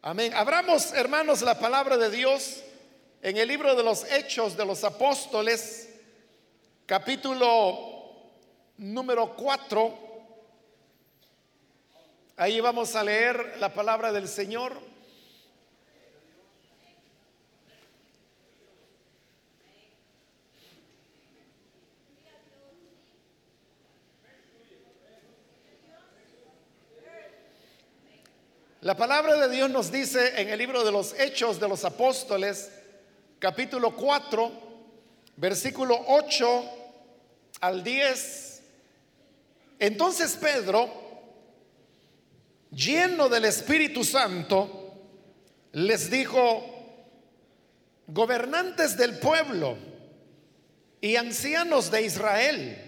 Amén. Abramos, hermanos, la palabra de Dios en el libro de los Hechos de los Apóstoles, capítulo número 4. Ahí vamos a leer la palabra del Señor. La palabra de Dios nos dice en el libro de los Hechos de los Apóstoles, capítulo 4, versículo 8 al 10. Entonces Pedro, lleno del Espíritu Santo, les dijo, gobernantes del pueblo y ancianos de Israel,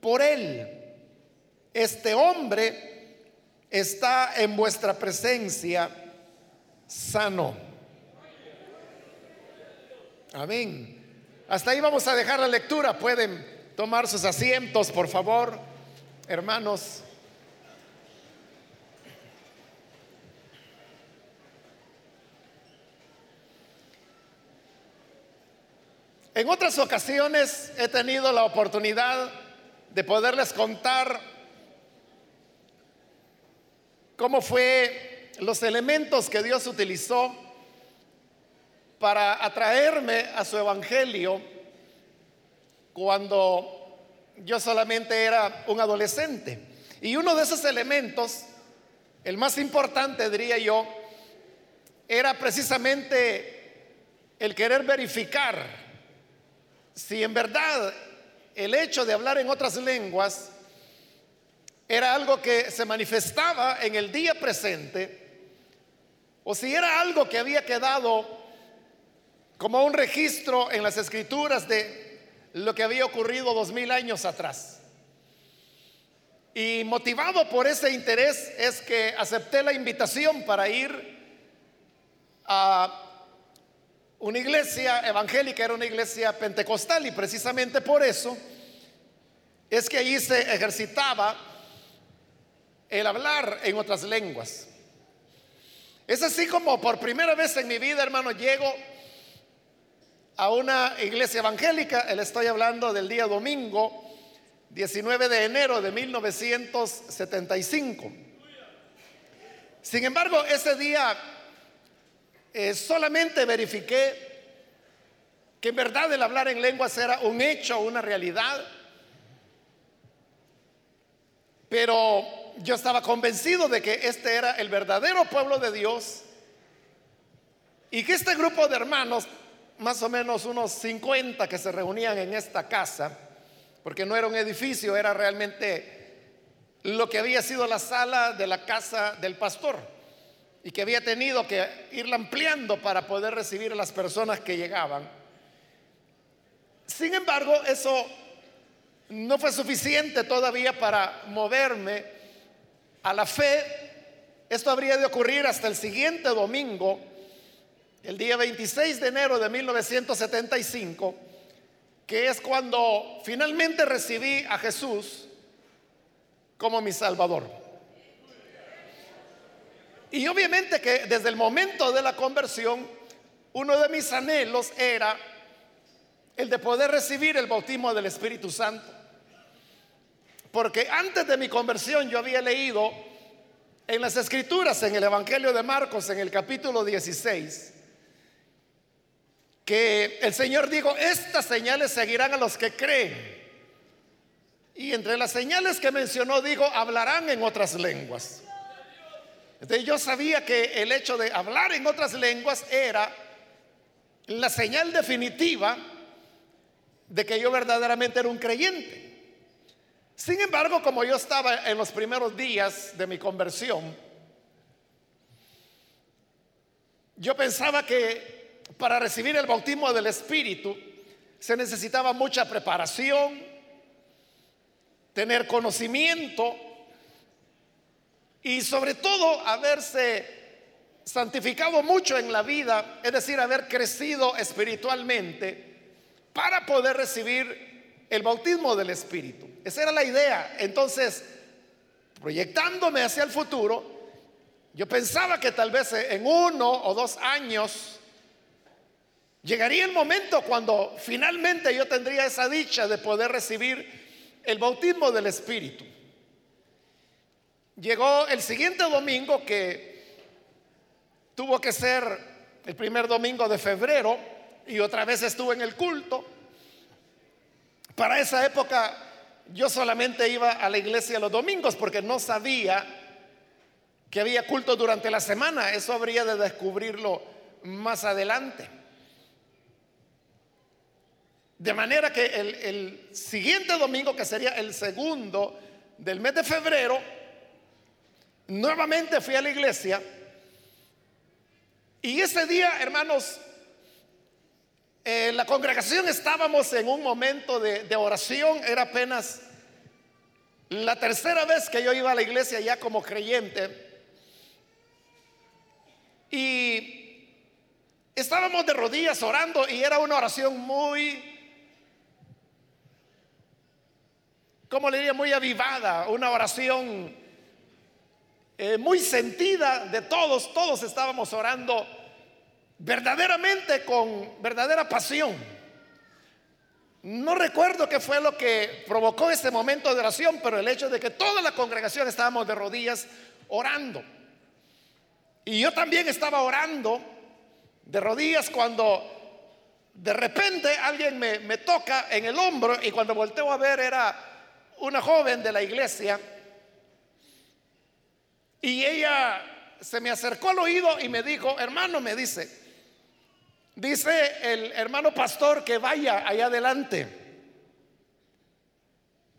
por él. Este hombre está en vuestra presencia sano. Amén. Hasta ahí vamos a dejar la lectura. Pueden tomar sus asientos, por favor, hermanos. En otras ocasiones he tenido la oportunidad de poderles contar cómo fue los elementos que Dios utilizó para atraerme a su evangelio cuando yo solamente era un adolescente. Y uno de esos elementos, el más importante diría yo, era precisamente el querer verificar si en verdad el hecho de hablar en otras lenguas era algo que se manifestaba en el día presente o si era algo que había quedado como un registro en las escrituras de lo que había ocurrido dos mil años atrás. Y motivado por ese interés es que acepté la invitación para ir a una iglesia evangélica, era una iglesia pentecostal y precisamente por eso es que allí se ejercitaba el hablar en otras lenguas. Es así como por primera vez en mi vida, hermano, llego a una iglesia evangélica, le estoy hablando del día domingo, 19 de enero de 1975. Sin embargo, ese día eh, solamente verifiqué que en verdad el hablar en lenguas era un hecho, una realidad. Pero yo estaba convencido de que este era el verdadero pueblo de Dios y que este grupo de hermanos, más o menos unos 50 que se reunían en esta casa, porque no era un edificio, era realmente lo que había sido la sala de la casa del pastor y que había tenido que irla ampliando para poder recibir a las personas que llegaban. Sin embargo, eso no fue suficiente todavía para moverme a la fe. Esto habría de ocurrir hasta el siguiente domingo, el día 26 de enero de 1975, que es cuando finalmente recibí a Jesús como mi Salvador. Y obviamente que desde el momento de la conversión, uno de mis anhelos era el de poder recibir el bautismo del Espíritu Santo. Porque antes de mi conversión yo había leído en las escrituras, en el Evangelio de Marcos, en el capítulo 16, que el Señor dijo, estas señales seguirán a los que creen. Y entre las señales que mencionó, dijo, hablarán en otras lenguas. Entonces yo sabía que el hecho de hablar en otras lenguas era la señal definitiva de que yo verdaderamente era un creyente. Sin embargo, como yo estaba en los primeros días de mi conversión, yo pensaba que para recibir el bautismo del Espíritu se necesitaba mucha preparación, tener conocimiento y sobre todo haberse santificado mucho en la vida, es decir, haber crecido espiritualmente para poder recibir el bautismo del Espíritu. Esa era la idea. Entonces, proyectándome hacia el futuro, yo pensaba que tal vez en uno o dos años llegaría el momento cuando finalmente yo tendría esa dicha de poder recibir el bautismo del Espíritu. Llegó el siguiente domingo que tuvo que ser el primer domingo de febrero y otra vez estuve en el culto. Para esa época yo solamente iba a la iglesia los domingos porque no sabía que había culto durante la semana. Eso habría de descubrirlo más adelante. De manera que el, el, siguiente domingo, que sería el segundo del mes de febrero, nuevamente fui a la iglesia. Y ese día, hermanos, en la congregación estábamos en un momento de, de oración, era apenas la tercera vez que yo iba a la iglesia ya como creyente. Y estábamos de rodillas orando y era una oración muy, ¿cómo le diría? Muy avivada, una oración eh, muy sentida de todos, todos estábamos orando verdaderamente con verdadera pasión. No recuerdo qué fue lo que provocó ese momento de oración, pero el hecho de que toda la congregación estábamos de rodillas orando. Y yo también estaba orando de rodillas cuando de repente alguien me, me, toca en el hombro y cuando volteo a ver era una joven de la iglesia y ella se me acercó al oído y me dijo, hermano, me dice, dice el hermano pastor que vaya allá adelante.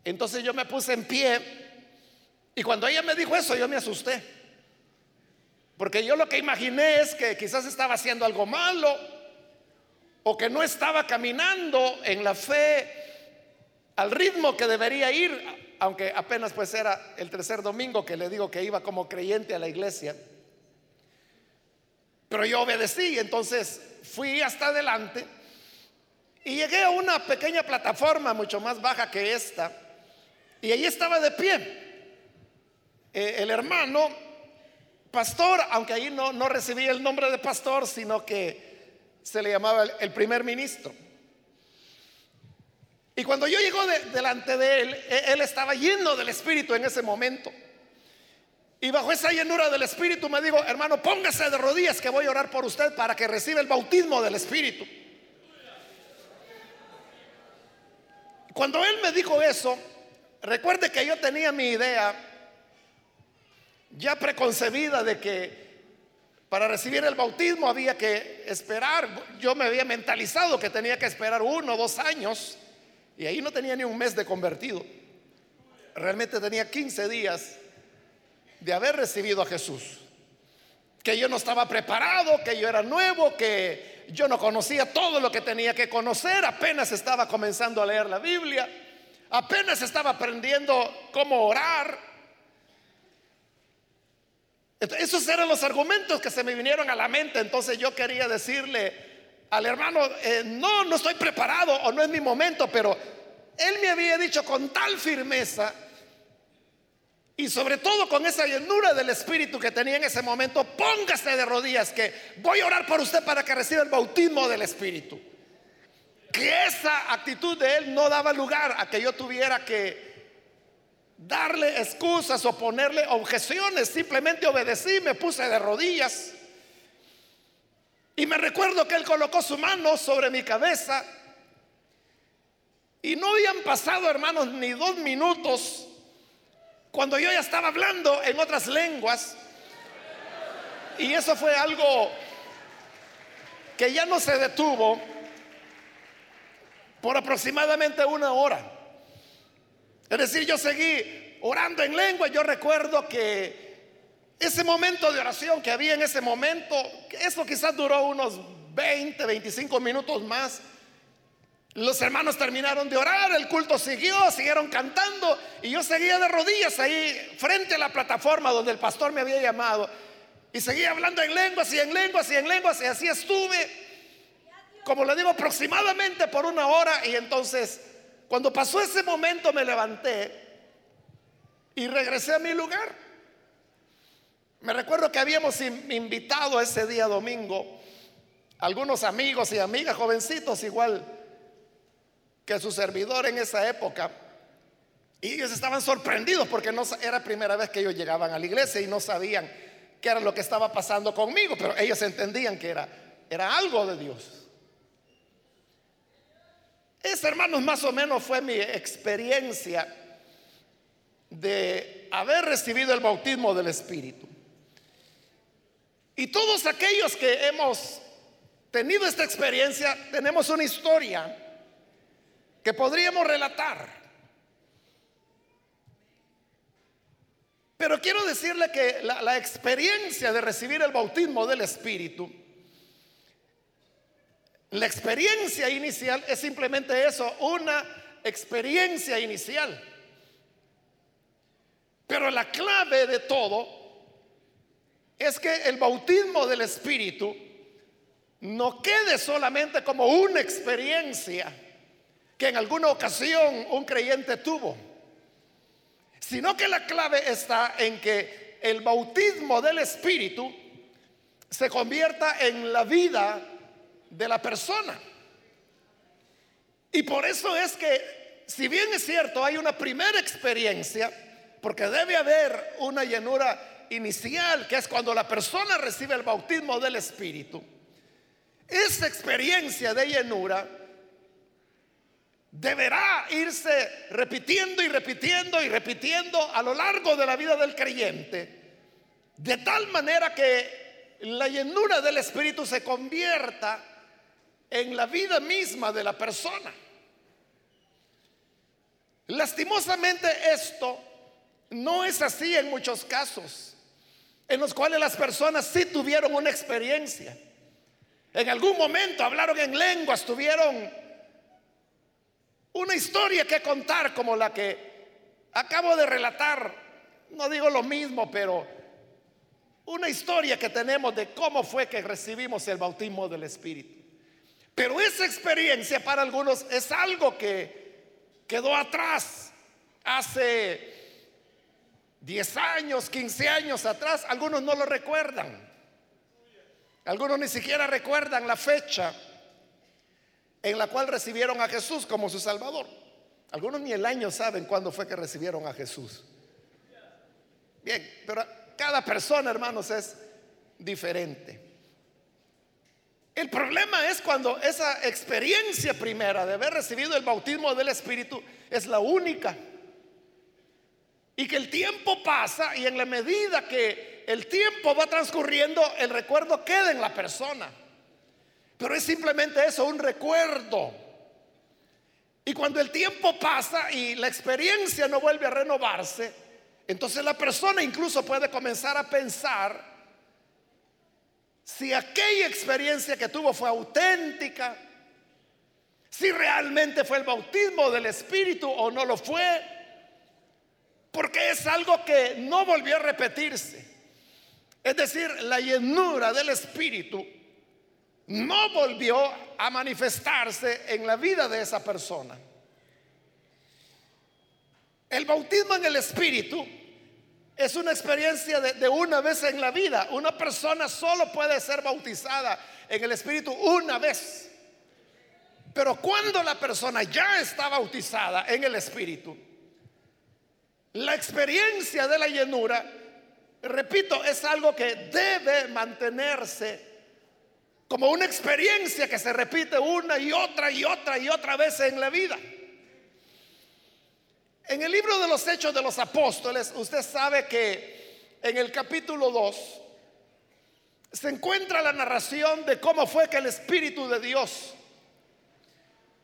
Entonces yo me puse en pie y cuando ella me dijo eso yo me asusté. Porque yo lo que imaginé es que quizás estaba haciendo algo malo o que no estaba caminando en la fe al ritmo que debería ir, aunque apenas pues era el tercer domingo que le digo que iba como creyente a la iglesia. Pero yo obedecí, entonces fui hasta adelante y llegué a una pequeña plataforma mucho más baja que esta y allí estaba de pie. Eh, el hermano pastor, aunque ahí no, no recibía el nombre de pastor, sino que se le llamaba el, primer ministro. Y cuando yo llego delante de él, e, él estaba lleno del Espíritu en ese momento. Y bajo esa llenura del Espíritu me dijo, hermano, póngase de rodillas que voy a orar por usted para que reciba el bautismo del Espíritu. Cuando él me dijo eso, recuerde que yo tenía mi idea ya preconcebida de que para recibir el bautismo había que esperar. Yo me había mentalizado que tenía que esperar uno o dos años y ahí no tenía ni un mes de convertido. Realmente tenía 15 días de haber recibido a Jesús. Que yo no estaba preparado, que yo era nuevo, que yo no conocía todo lo que tenía que conocer, apenas estaba comenzando a leer la Biblia, apenas estaba aprendiendo cómo orar, esos eran los argumentos que se me vinieron a la mente. Entonces yo quería decirle al hermano, eh, no, no estoy preparado o no es mi momento, pero él me había dicho con tal firmeza y sobre todo con esa llenura del Espíritu que tenía en ese momento, póngase de rodillas que voy a orar por usted para que reciba el bautismo del Espíritu. Que esa actitud de él no daba lugar a que yo tuviera que darle excusas o ponerle objeciones, simplemente obedecí, me puse de rodillas. Y me recuerdo que él colocó su mano sobre mi cabeza. Y no habían pasado, hermanos, ni dos minutos cuando yo ya estaba hablando en otras lenguas. Y eso fue algo que ya no se detuvo por aproximadamente una hora. Es decir, yo seguí orando en lengua. Yo recuerdo que ese momento de oración que había en ese momento, eso quizás duró unos 20, 25 minutos más. Los hermanos terminaron de orar, el culto siguió, siguieron cantando y yo seguía de rodillas ahí frente a la plataforma donde el pastor me había llamado y seguía hablando en lenguas y en lenguas y en lenguas y así estuve, como le digo, aproximadamente por una hora y entonces cuando pasó ese momento me levanté y regresé a mi lugar. Me recuerdo que habíamos invitado ese día domingo algunos amigos y amigas jovencitos igual que su servidor en esa época. Y ellos estaban sorprendidos porque no era primera vez que ellos llegaban a la iglesia y no sabían qué era lo que estaba pasando conmigo, pero ellos entendían que era, era algo de Dios. Esa, hermanos, más o menos fue mi experiencia de haber recibido el bautismo del Espíritu. Y todos aquellos que hemos tenido esta experiencia, tenemos una historia que podríamos relatar. Pero quiero decirle que la, experiencia de recibir el bautismo del Espíritu, la experiencia inicial es simplemente eso, una experiencia inicial. Pero la clave de todo es que el bautismo del Espíritu no quede solamente como una experiencia que en alguna ocasión un creyente tuvo, sino que la clave está en que el bautismo del Espíritu se convierta en la vida de la persona. Y por eso es que, si bien es cierto, hay una primera experiencia, porque debe haber una llenura inicial, que es cuando la persona recibe el bautismo del Espíritu, esa experiencia de llenura deberá irse repitiendo y repitiendo y repitiendo a lo largo de la vida del creyente, de tal manera que la llenura del Espíritu se convierta en la vida misma de la persona. Lastimosamente esto no es así en muchos casos, en los cuales las personas sí tuvieron una experiencia. En algún momento hablaron en lenguas, tuvieron una historia que contar como la que acabo de relatar. No digo lo mismo, pero una historia que tenemos de cómo fue que recibimos el bautismo del Espíritu. Pero esa experiencia para algunos es algo que quedó atrás hace 10 años, 15 años atrás. Algunos no lo recuerdan. Algunos ni siquiera recuerdan la fecha en la cual recibieron a Jesús como su Salvador. Algunos ni el año saben cuándo fue que recibieron a Jesús. Bien, pero cada persona, hermanos, es diferente. El problema es cuando esa experiencia primera de haber recibido el bautismo del Espíritu es la única. Y que el tiempo pasa y en la medida que el tiempo va transcurriendo, el recuerdo queda en la persona. Pero es simplemente eso, un recuerdo. Y cuando el tiempo pasa y la experiencia no vuelve a renovarse, entonces la persona incluso puede comenzar a pensar si aquella experiencia que tuvo fue auténtica, si realmente fue el bautismo del Espíritu o no lo fue, porque es algo que no volvió a repetirse. Es decir, la llenura del Espíritu no volvió a manifestarse en la vida de esa persona. El bautismo en el Espíritu es una experiencia de, una vez en la vida. Una persona solo puede ser bautizada en el Espíritu una vez. Pero cuando la persona ya está bautizada en el Espíritu, la experiencia de la llenura, repito, es algo que debe mantenerse como una experiencia que se repite una y otra y otra y otra vez en la vida. En el libro de los Hechos de los Apóstoles, usted sabe que en el capítulo 2 se encuentra la narración de cómo fue que el Espíritu de Dios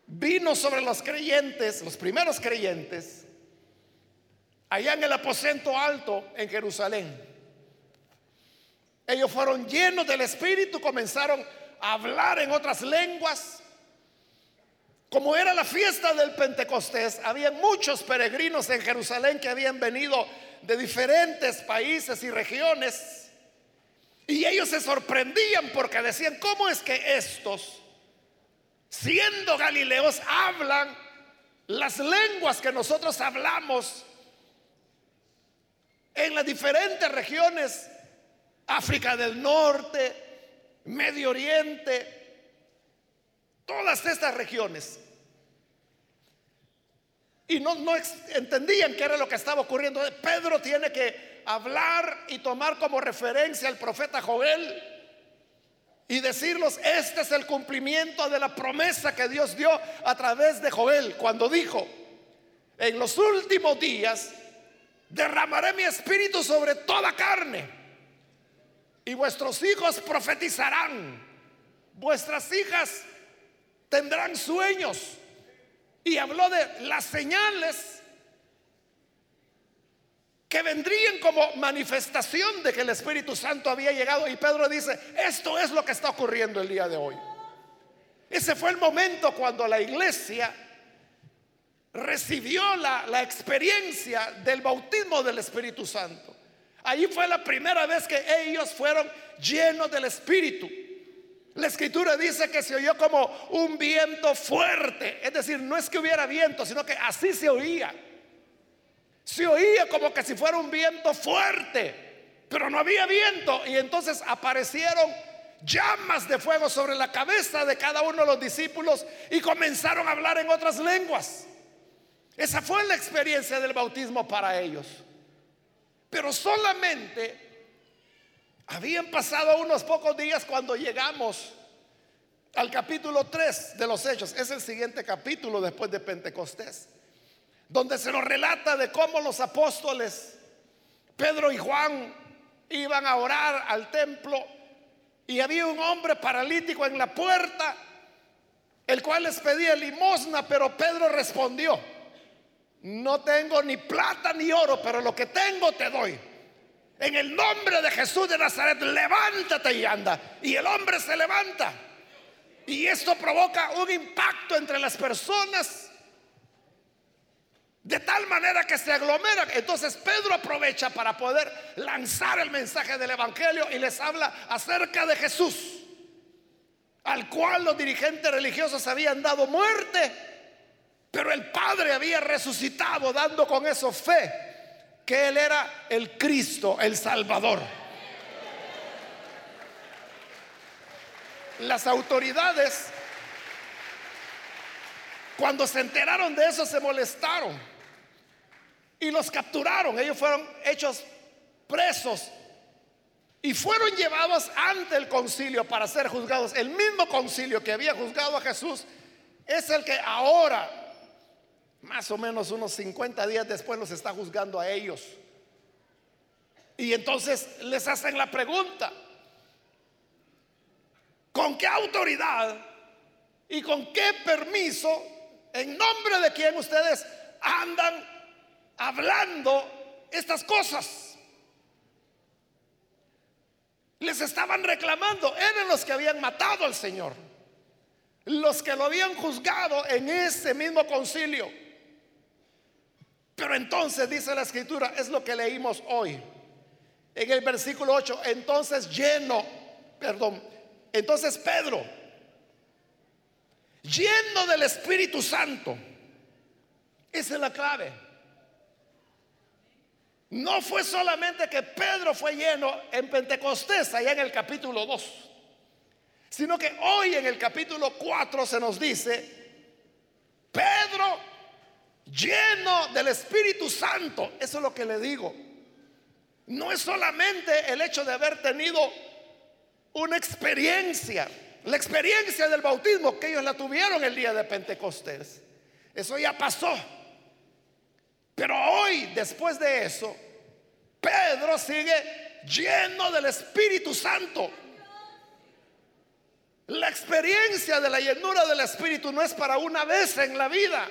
vino sobre los creyentes, los primeros creyentes, allá en el aposento alto en Jerusalén. Ellos fueron llenos del Espíritu, comenzaron a hablar en otras lenguas. Como era la fiesta del Pentecostés, había muchos peregrinos en Jerusalén que habían venido de diferentes países y regiones. Y ellos se sorprendían porque decían, ¿cómo es que estos, siendo galileos, hablan las lenguas que nosotros hablamos en las diferentes regiones, África del Norte, Medio Oriente, todas estas regiones. Y no, entendían qué era lo que estaba ocurriendo. Pedro tiene que hablar y tomar como referencia al profeta Joel y decirlos, este es el cumplimiento de la promesa que Dios dio a través de Joel cuando dijo, en los últimos días derramaré mi espíritu sobre toda carne y vuestros hijos profetizarán, vuestras hijas tendrán sueños. Y habló de las señales que vendrían como manifestación de que el Espíritu Santo había llegado. Y Pedro dice, esto es lo que está ocurriendo el día de hoy. Ese fue el momento cuando la iglesia recibió la, experiencia del bautismo del Espíritu Santo. Ahí fue la primera vez que ellos fueron llenos del Espíritu. La escritura dice que se oyó como un viento fuerte. Es decir, no es que hubiera viento, sino que así se oía. Se oía como que si fuera un viento fuerte, pero no había viento. Y entonces aparecieron llamas de fuego sobre la cabeza de cada uno de los discípulos y comenzaron a hablar en otras lenguas. Esa fue la experiencia del bautismo para ellos. Pero solamente habían pasado unos pocos días cuando llegamos al capítulo 3 de los Hechos. Es el siguiente capítulo después de Pentecostés donde se nos relata de cómo los apóstoles, Pedro y Juan, iban a orar al templo y había un hombre paralítico en la puerta, el cual les pedía limosna, pero Pedro respondió, no tengo ni plata ni oro, pero lo que tengo te doy. En el nombre de Jesús de Nazaret, levántate y anda. Y el hombre se levanta. Y esto provoca un impacto entre las personas de tal manera que se aglomeran. Entonces Pedro aprovecha para poder lanzar el mensaje del Evangelio y les habla acerca de Jesús, al cual los dirigentes religiosos habían dado muerte, pero el Padre había resucitado dando con eso fe que Él era el Cristo, el Salvador. Las autoridades, cuando se enteraron de eso, se molestaron y los capturaron. Ellos fueron hechos presos y fueron llevados ante el concilio para ser juzgados. El mismo concilio que había juzgado a Jesús es el que ahora, más o menos unos 50 días después, los está juzgando a ellos. Y entonces les hacen la pregunta, ¿con qué autoridad y con qué permiso, en nombre de quién ustedes andan hablando estas cosas. Les estaban reclamando, eran los que habían matado al Señor, los que lo habían juzgado en ese mismo concilio. Pero entonces dice la escritura, es lo que leímos hoy, en el versículo 8, entonces lleno, perdón, entonces Pedro, lleno del Espíritu Santo, esa es la clave. No fue solamente que Pedro fue lleno en Pentecostés, allá en el capítulo 2, sino que hoy en el capítulo 4 se nos dice, Pedro lleno del Espíritu Santo, eso es lo que le digo. No es solamente el hecho de haber tenido una experiencia, la experiencia del bautismo que ellos la tuvieron el día de Pentecostés. Eso ya pasó. Pero hoy, después de eso, Pedro sigue lleno del Espíritu Santo. La experiencia de la llenura del Espíritu no es para una vez en la vida,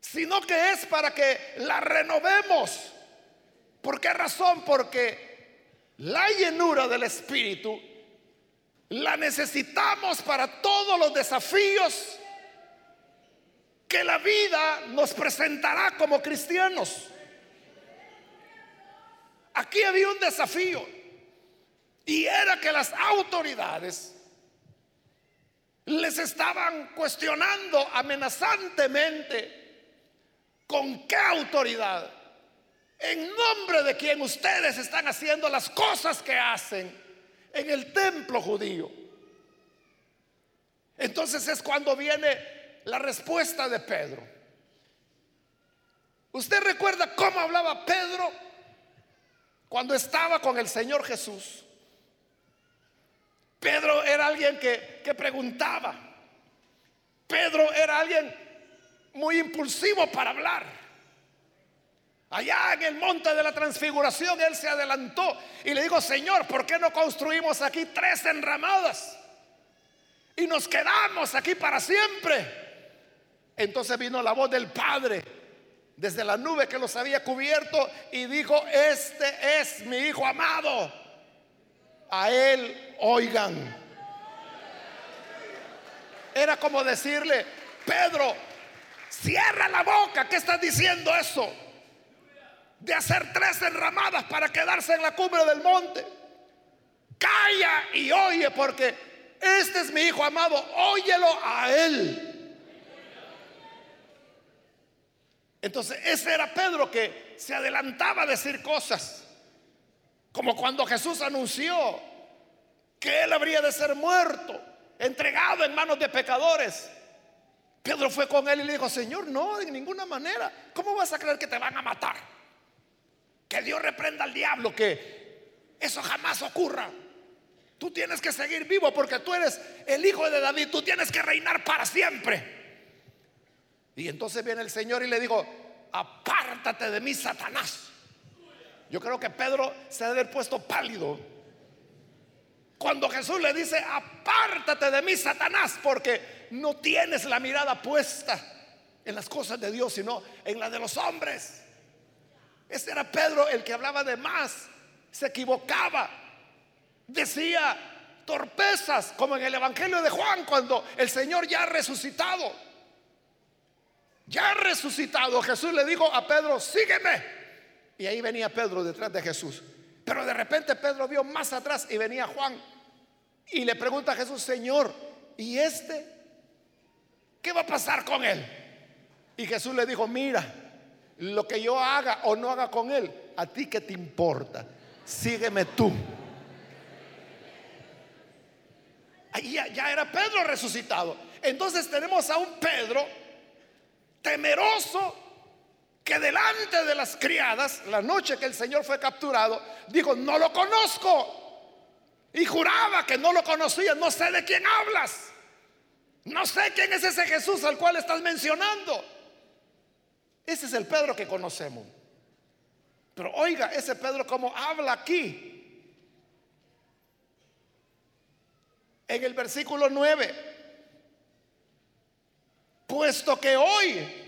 sino que es para que la renovemos. ¿Por qué razón? Porque la llenura del Espíritu la necesitamos para todos los desafíos que la vida nos presentará como cristianos. Aquí había un desafío y era que las autoridades les estaban cuestionando amenazantemente con qué autoridad, en nombre de quien ustedes están haciendo las cosas que hacen en el templo judío. Entonces es cuando viene la respuesta de Pedro. ¿Usted recuerda cómo hablaba Pedro cuando estaba con el Señor Jesús? Pedro era alguien que, que preguntaba. Pedro era alguien muy impulsivo para hablar. Allá en el monte de la transfiguración él se adelantó y le dijo, Señor, ¿por qué no construimos aquí tres enramadas? Y nos quedamos aquí para siempre. Entonces vino la voz del Padre desde la nube que los había cubierto y dijo, este es mi Hijo amado. A él oigan. Era como decirle, Pedro, cierra la boca, ¿qué estás diciendo eso? De hacer tres enramadas para quedarse en la cumbre del monte. Calla y oye, porque este es mi hijo amado, óyelo a él. Entonces, ese era Pedro que se adelantaba a decir cosas, como cuando Jesús anunció que él habría de ser muerto, entregado en manos de pecadores. Pedro fue con él y le dijo, Señor, no, de ninguna manera. ¿Cómo vas a creer que te van a matar? Que Dios reprenda al diablo, que eso jamás ocurra. Tú tienes que seguir vivo porque tú eres el hijo de David, tú tienes que reinar para siempre. Y entonces viene el Señor y le dijo, apártate de mí, Satanás. Yo creo que Pedro se ha de haber puesto pálido cuando Jesús le dice, apártate de mí, Satanás, porque no tienes la mirada puesta en las cosas de Dios, sino en la de los hombres. Ese era Pedro el que hablaba de más, se equivocaba, decía torpezas, como en el Evangelio de Juan, cuando el Señor ya ha resucitado. Ya ha resucitado, Jesús le dijo a Pedro, sígueme. Y ahí venía Pedro detrás de Jesús. Pero de repente Pedro vio más atrás y venía Juan y le pregunta a Jesús, Señor, ¿y este? ¿Qué va a pasar con él? Y Jesús le dijo, mira, lo que yo haga o no haga con él, a ti que te importa, sígueme tú. Ahí ya, ya era Pedro resucitado. Entonces tenemos a un Pedro temeroso que delante de las criadas, la noche que el Señor fue capturado, dijo, no lo conozco. Y juraba que no lo conocía, no sé de quién hablas. No sé quién es ese Jesús al cual estás mencionando. Ese es el Pedro que conocemos. Pero oiga, ese Pedro como habla aquí. En el versículo 9. Puesto que hoy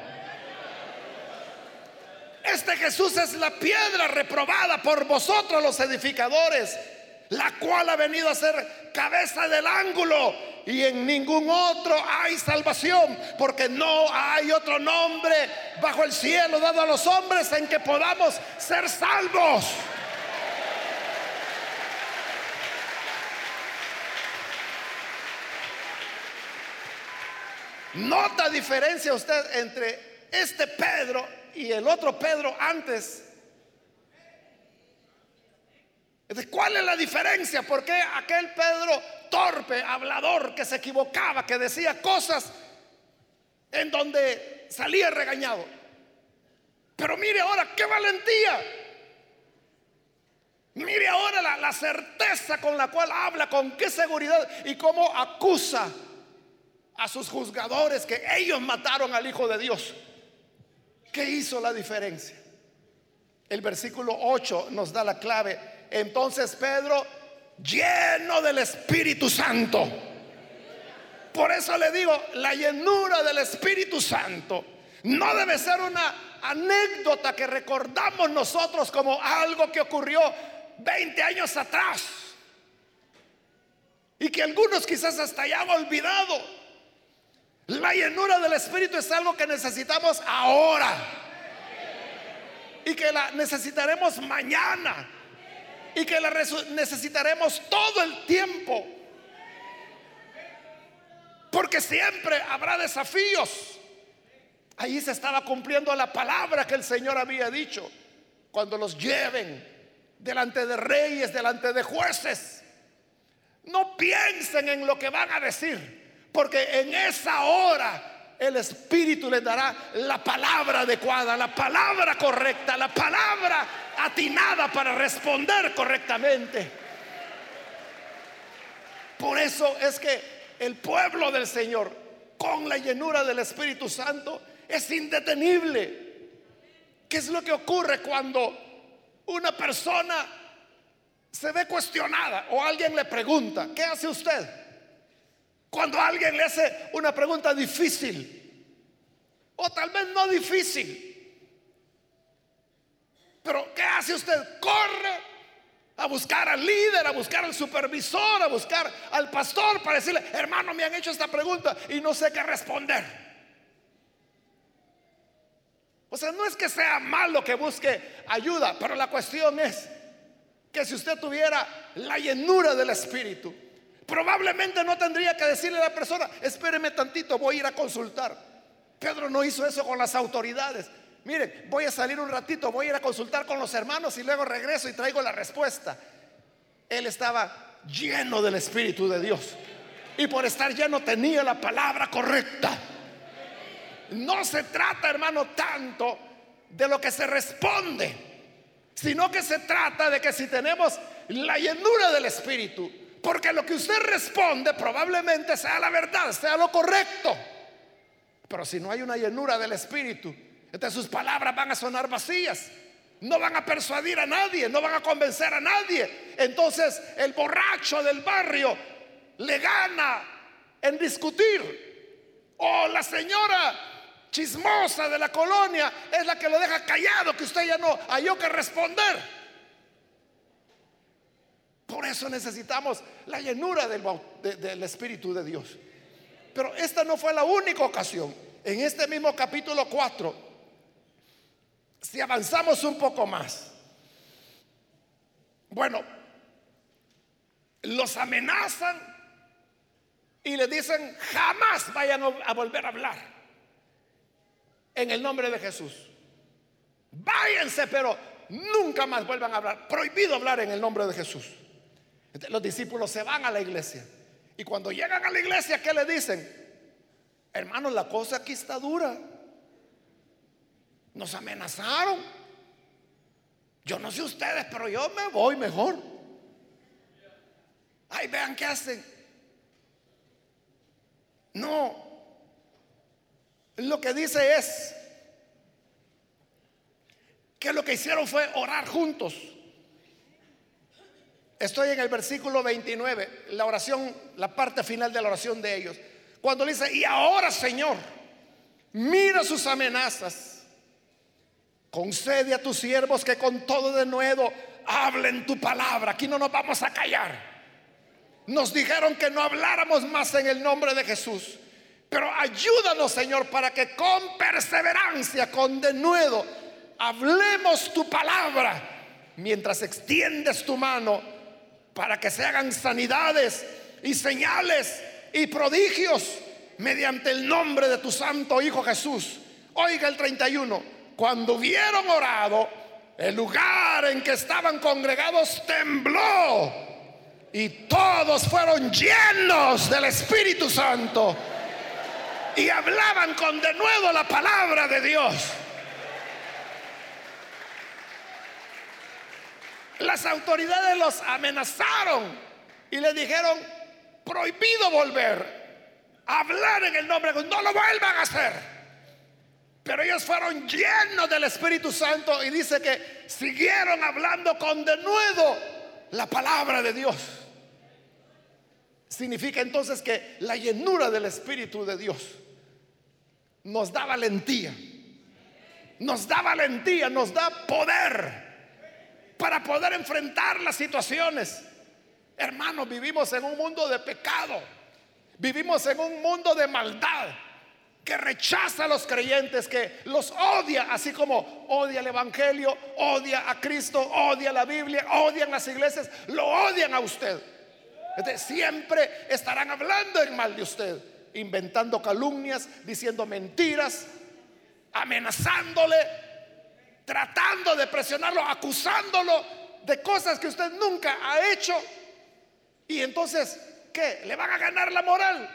este Jesús es la piedra reprobada por vosotros los edificadores, la cual ha venido a ser cabeza del ángulo y en ningún otro hay salvación, porque no hay otro nombre bajo el cielo dado a los hombres en que podamos ser salvos. Nota diferencia usted entre este Pedro y el otro Pedro antes. ¿Cuál es la diferencia? ¿Por qué aquel Pedro torpe, hablador, que se equivocaba, que decía cosas en donde salía regañado? Pero mire ahora, qué valentía. Mire ahora la, la, certeza con la cual habla, con qué seguridad y cómo acusa a sus juzgadores que ellos mataron al Hijo de Dios. ¿Qué hizo la diferencia? El versículo 8 nos da la clave. Entonces Pedro, lleno del Espíritu Santo. Por eso le digo, la llenura del Espíritu Santo no debe ser una anécdota que recordamos nosotros como algo que ocurrió 20 años atrás y que algunos quizás hasta ya han olvidado. La llenura del Espíritu es algo que necesitamos ahora y que la necesitaremos mañana y que la necesitaremos todo el tiempo. Porque siempre habrá desafíos. Ahí se estaba cumpliendo la palabra que el Señor había dicho. Cuando los lleven delante de reyes, delante de jueces. No piensen en lo que van a decir. Porque en esa hora el Espíritu les dará la palabra adecuada, la palabra correcta, la palabra atinada para responder correctamente. Por eso es que el pueblo del Señor, con la llenura del Espíritu Santo, es indetenible. ¿Qué es lo que ocurre cuando una persona se ve cuestionada o alguien le pregunta, ¿qué hace usted? Cuando alguien le hace una pregunta difícil, o tal vez no difícil, pero ¿qué hace usted? Corre a buscar al líder, a buscar al supervisor, a buscar al pastor para decirle, hermano, me han hecho esta pregunta y no sé qué responder. O sea, no es que sea malo que busque ayuda, pero la cuestión es que si usted tuviera la llenura del Espíritu, Probablemente no tendría que decirle a la persona, espéreme tantito, voy a ir a consultar. Pedro no hizo eso con las autoridades. Mire, voy a salir un ratito, voy a ir a consultar con los hermanos y luego regreso y traigo la respuesta. Él estaba lleno del Espíritu de Dios. Y por estar lleno tenía la palabra correcta. No se trata, hermano, tanto de lo que se responde, sino que se trata de que si tenemos la llenura del Espíritu, porque lo que usted responde probablemente sea la verdad, sea lo correcto. Pero si no hay una llenura del Espíritu, entonces sus palabras van a sonar vacías. No van a persuadir a nadie, no van a convencer a nadie. Entonces el borracho del barrio le gana en discutir. O la señora chismosa de la colonia es la que lo deja callado, que usted ya no halló que responder. Por eso necesitamos la llenura del, Espíritu de Dios. Pero esta no fue la única ocasión. En este mismo capítulo 4, si avanzamos un poco más, bueno, los amenazan y le dicen, jamás vayan a volver a hablar en el nombre de Jesús. Váyanse, pero nunca más vuelvan a hablar. Prohibido hablar en el nombre de Jesús. Los discípulos se van a la iglesia. Y cuando llegan a la iglesia, ¿qué le dicen? Hermanos, la cosa aquí está dura. Nos amenazaron. Yo no sé ustedes, pero yo me voy mejor. Ay, vean qué hacen. No. Lo que dice es que lo que hicieron fue orar juntos. Estoy en el versículo 29, la oración, la parte final de la oración de ellos. Cuando dice, y ahora Señor, mira sus amenazas. Concede a tus siervos que con todo de nuevo hablen tu palabra. Aquí no nos vamos a callar. Nos dijeron que no habláramos más en el nombre de Jesús. Pero ayúdanos, Señor, para que con perseverancia, con denuedo, hablemos tu palabra mientras extiendes tu mano para que se hagan sanidades y señales y prodigios mediante el nombre de tu santo Hijo Jesús. Oiga el 31, cuando hubieron orado, el lugar en que estaban congregados tembló y todos fueron llenos del Espíritu Santo y hablaban con de nuevo la palabra de Dios. Las autoridades los amenazaron y le dijeron, prohibido volver a hablar en el nombre de Dios, no lo vuelvan a hacer. Pero ellos fueron llenos del Espíritu Santo y dice que siguieron hablando con denuedo la palabra de Dios. Significa entonces que la llenura del Espíritu de Dios nos da valentía, nos da valentía, nos da poder para poder enfrentar las situaciones. Hermanos, vivimos en un mundo de pecado, vivimos en un mundo de maldad que rechaza a los creyentes, que los odia, así como odia el Evangelio, odia a Cristo, odia la Biblia, odian las iglesias, lo odian a usted. siempre estarán hablando en mal de usted, inventando calumnias, diciendo mentiras, amenazándole, tratando de presionarlo, acusándolo de cosas que usted nunca ha hecho. Y entonces, ¿qué? ¿Le van a ganar la moral?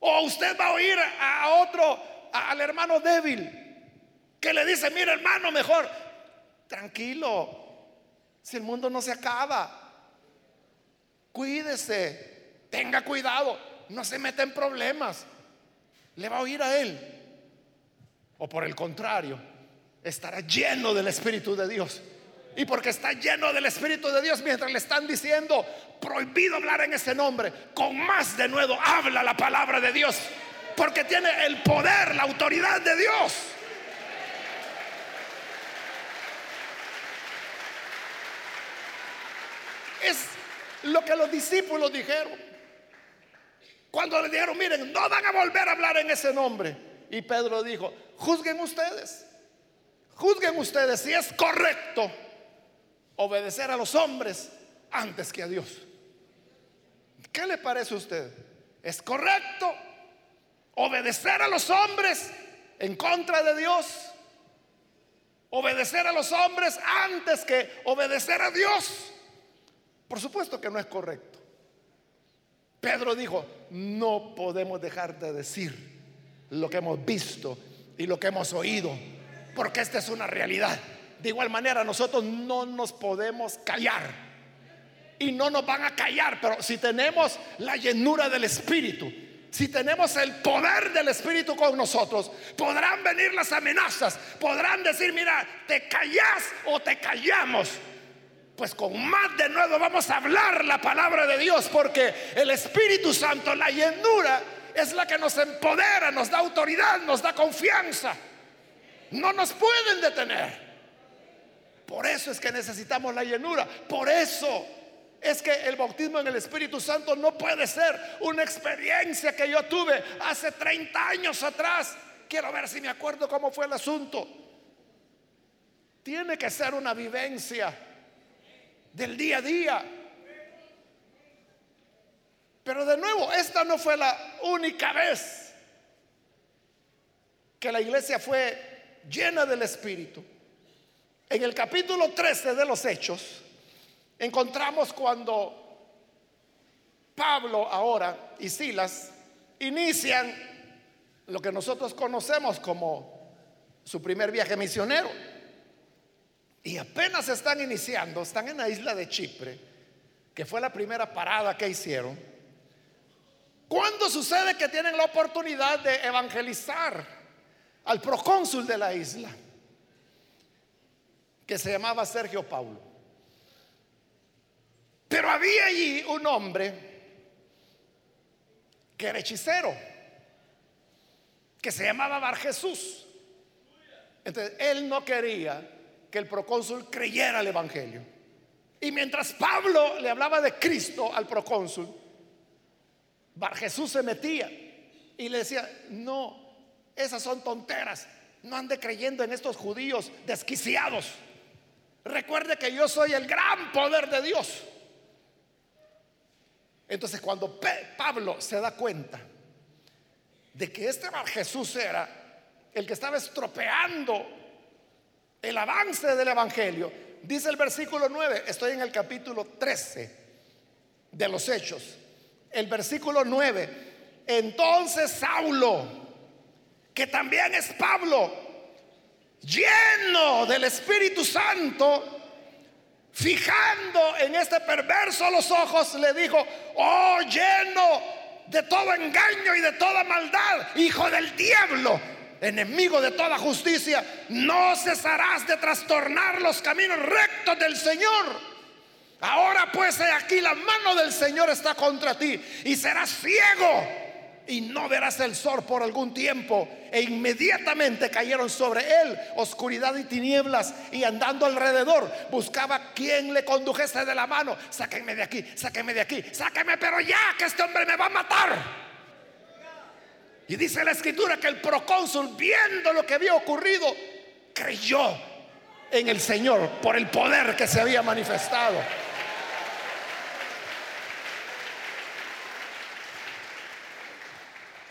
O usted va a oír a, otro, al hermano débil, que le dice, mira hermano, mejor, tranquilo, si el mundo no se acaba, cuídese, tenga cuidado, no se meta en problemas. Le va a oír a él. O por el contrario, estará lleno del Espíritu de Dios. Y porque está lleno del Espíritu de Dios, mientras le están diciendo, prohibido hablar en ese nombre, con más de nuevo habla la palabra de Dios. Porque tiene el poder, la autoridad de Dios. Es lo que los discípulos dijeron. Cuando le dijeron, miren, no van a volver a hablar en ese nombre. Y Pedro dijo, juzguen ustedes. Juzguen ustedes si es correcto obedecer a los hombres antes que a Dios. ¿Qué le parece a usted? ¿Es correcto obedecer a los hombres en contra de Dios? ¿Obedecer a los hombres antes que obedecer a Dios? Por supuesto que no es correcto. Pedro dijo, no podemos dejar de decir lo que hemos visto y lo que hemos oído, porque esta es una realidad. De igual manera, nosotros no nos podemos callar. Y no nos van a callar, pero si tenemos la llenura del Espíritu, si tenemos el poder del Espíritu con nosotros, podrán venir las amenazas, podrán decir, mira, te callas o te callamos. Pues con más de nuevo vamos a hablar la palabra de Dios, porque el Espíritu Santo, la llenura, es la que nos empodera, nos da autoridad, nos da confianza. No nos pueden detener. Por eso es que necesitamos la llenura. Por eso es que el bautismo en el Espíritu Santo no puede ser una experiencia que yo tuve hace 30 años atrás. Quiero ver si me acuerdo cómo fue el asunto. Tiene que ser una vivencia del día a día. Pero de nuevo, esta no fue la única vez que la iglesia fue llena del Espíritu. En el capítulo 13 de los Hechos encontramos cuando Pablo ahora y Silas inician lo que nosotros conocemos como su primer viaje misionero. Y apenas están iniciando, están en la isla de Chipre, que fue la primera parada que hicieron. ¿Cuándo sucede que tienen la oportunidad de evangelizar al procónsul de la isla? que se llamaba Sergio Paulo. Pero había allí un hombre que era hechicero, que se llamaba Bar Jesús. Entonces, él no quería que el procónsul creyera el Evangelio. Y mientras Pablo le hablaba de Cristo al procónsul, Bar Jesús se metía y le decía, no, esas son tonteras, no ande creyendo en estos judíos desquiciados. Recuerde que yo soy el gran poder de Dios. Entonces cuando Pablo se da cuenta de que este Jesús era el que estaba estropeando el avance del Evangelio, dice el versículo 9, estoy en el capítulo 13 de los Hechos, el versículo 9, entonces Saulo, que también es Pablo, lleno del Espíritu Santo, fijando en este perverso los ojos, le dijo, oh lleno de todo engaño y de toda maldad, hijo del diablo, enemigo de toda justicia, no cesarás de trastornar los caminos rectos del Señor. Ahora pues aquí la mano del Señor está contra ti y serás ciego y no verás el sol por algún tiempo. E inmediatamente cayeron sobre él oscuridad y tinieblas y andando alrededor buscaba quien le condujese de la mano. Sáquenme de aquí, sáquenme de aquí, sáquenme, pero ya que este hombre me va a matar. Y dice la escritura que el procónsul, viendo lo que había ocurrido, creyó en el Señor por el poder que se había manifestado.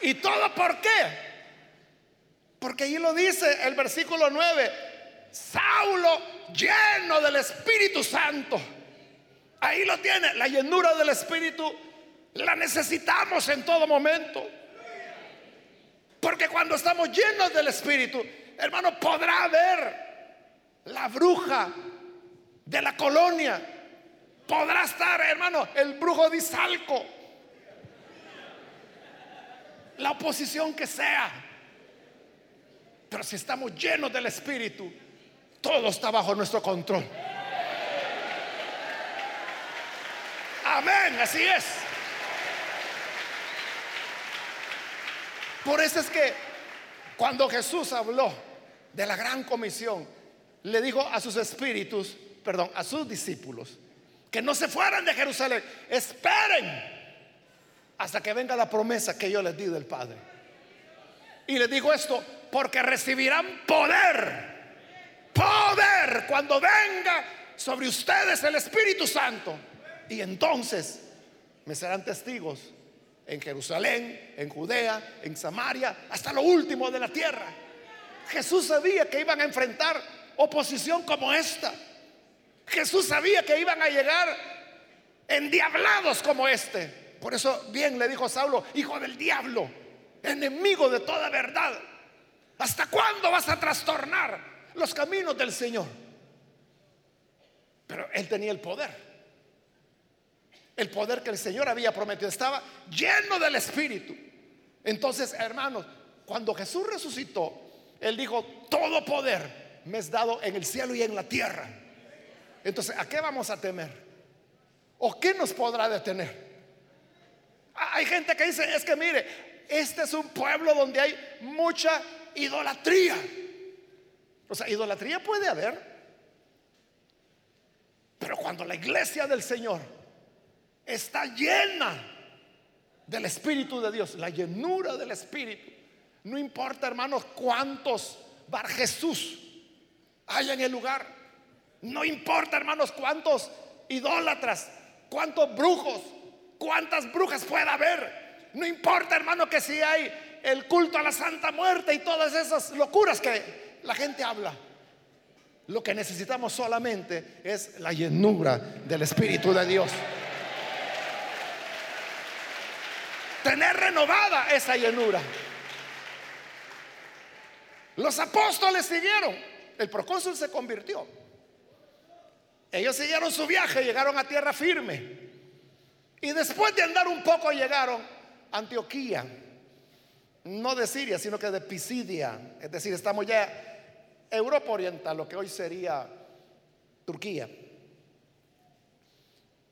¿Y todo por qué? Porque ahí lo dice el versículo 9. Saulo lleno del Espíritu Santo. Ahí lo tiene. La llenura del Espíritu la necesitamos en todo momento. Porque cuando estamos llenos del Espíritu, hermano, podrá ver la bruja de la colonia. Podrá estar, hermano, el brujo de Izalco la oposición que sea. Pero si estamos llenos del Espíritu, todo está bajo nuestro control. Amén, así es. Por eso es que cuando Jesús habló de la gran comisión, le dijo a sus espíritus, perdón, a sus discípulos, que no se fueran de Jerusalén, esperen hasta que venga la promesa que yo les di del Padre. Y les digo esto porque recibirán poder, poder cuando venga sobre ustedes el Espíritu Santo. Y entonces me serán testigos en Jerusalén, en Judea, en Samaria, hasta lo último de la tierra. Jesús sabía que iban a enfrentar oposición como esta. Jesús sabía que iban a llegar endiablados como este. Por eso bien le dijo Saulo, hijo del diablo, enemigo de toda verdad. ¿Hasta cuándo vas a trastornar los caminos del Señor? Pero él tenía el poder. El poder que el Señor había prometido. Estaba lleno del Espíritu. Entonces, hermanos, cuando Jesús resucitó, él dijo, todo poder me es dado en el cielo y en la tierra. Entonces, ¿a qué vamos a temer? ¿O qué nos podrá detener? Hay gente que dice, es que mire, este es un pueblo donde hay mucha idolatría. O sea, idolatría puede haber. Pero cuando la iglesia del Señor está llena del Espíritu de Dios, la llenura del Espíritu, no importa, hermanos, cuántos Bar Jesús hay en el lugar. No importa, hermanos, cuántos idólatras, cuántos brujos, cuántas brujas pueda haber. No importa, hermano, que si hay el culto a la Santa Muerte y todas esas locuras que la gente habla. Lo que necesitamos solamente es la llenura del Espíritu de Dios. Tener renovada esa llenura. Los apóstoles siguieron. El procónsul se convirtió. Ellos siguieron su viaje, llegaron a tierra firme. Y después de andar un poco llegaron a Antioquía, no de Siria, sino que de Pisidia. Es decir, estamos ya Europa Oriental, lo que hoy sería Turquía.